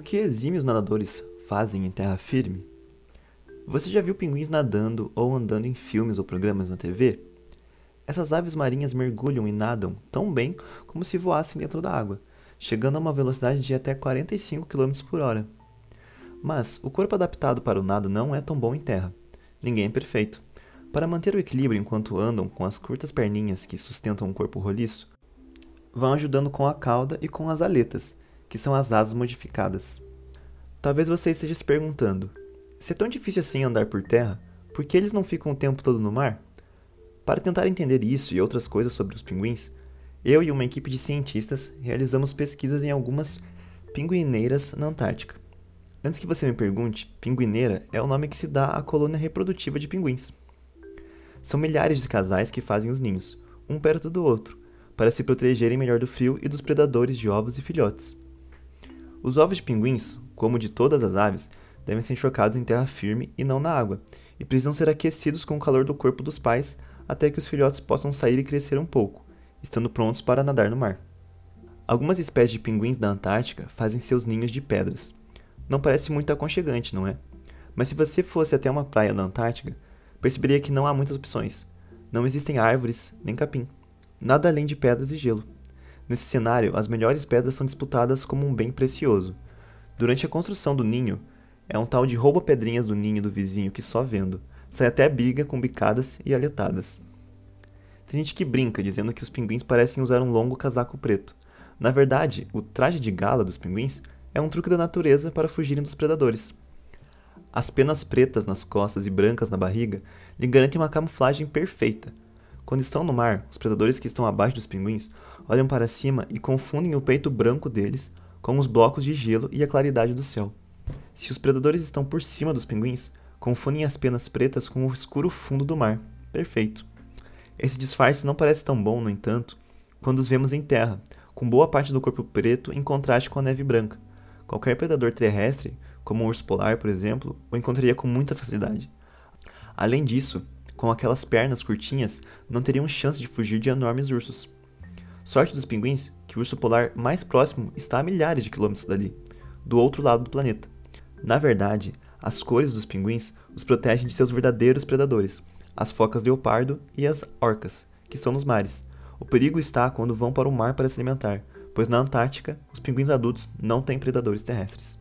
que exímios nadadores fazem em terra firme? Você já viu pinguins nadando ou andando em filmes ou programas na TV? Essas aves marinhas mergulham e nadam tão bem como se voassem dentro da água, chegando a uma velocidade de até 45 km por hora. Mas o corpo adaptado para o nado não é tão bom em terra. Ninguém é perfeito. Para manter o equilíbrio enquanto andam com as curtas perninhas que sustentam o corpo roliço, vão ajudando com a cauda e com as aletas, que são as asas modificadas. Talvez você esteja se perguntando: se é tão difícil assim andar por terra, por que eles não ficam o tempo todo no mar? Para tentar entender isso e outras coisas sobre os pinguins, eu e uma equipe de cientistas realizamos pesquisas em algumas pinguineiras na Antártica. Antes que você me pergunte, pinguineira é o nome que se dá à colônia reprodutiva de pinguins. São milhares de casais que fazem os ninhos, um perto do outro, para se protegerem melhor do frio e dos predadores de ovos e filhotes. Os ovos de pinguins, como de todas as aves, devem ser chocados em terra firme e não na água, e precisam ser aquecidos com o calor do corpo dos pais até que os filhotes possam sair e crescer um pouco, estando prontos para nadar no mar. Algumas espécies de pinguins da Antártica fazem seus ninhos de pedras. Não parece muito aconchegante, não é? Mas se você fosse até uma praia na Antártica, perceberia que não há muitas opções. Não existem árvores nem capim. Nada além de pedras e gelo. Nesse cenário, as melhores pedras são disputadas como um bem precioso. Durante a construção do ninho, é um tal de rouba pedrinhas do ninho do vizinho que só vendo. Sai até briga com bicadas e aletadas. Tem gente que brinca dizendo que os pinguins parecem usar um longo casaco preto. Na verdade, o traje de gala dos pinguins é um truque da natureza para fugirem dos predadores. As penas pretas nas costas e brancas na barriga lhe garantem uma camuflagem perfeita. Quando estão no mar, os predadores que estão abaixo dos pinguins olham para cima e confundem o peito branco deles com os blocos de gelo e a claridade do céu. Se os predadores estão por cima dos pinguins, confundem as penas pretas com o escuro fundo do mar. Perfeito. Esse disfarce não parece tão bom, no entanto, quando os vemos em terra, com boa parte do corpo preto em contraste com a neve branca. Qualquer predador terrestre, como um urso polar, por exemplo, o encontraria com muita facilidade. Além disso, com aquelas pernas curtinhas, não teriam chance de fugir de enormes ursos. Sorte dos pinguins que o urso polar mais próximo está a milhares de quilômetros dali, do outro lado do planeta. Na verdade, as cores dos pinguins os protegem de seus verdadeiros predadores, as focas leopardo e as orcas, que são nos mares. O perigo está quando vão para o mar para se alimentar, pois na Antártica os pinguins adultos não têm predadores terrestres.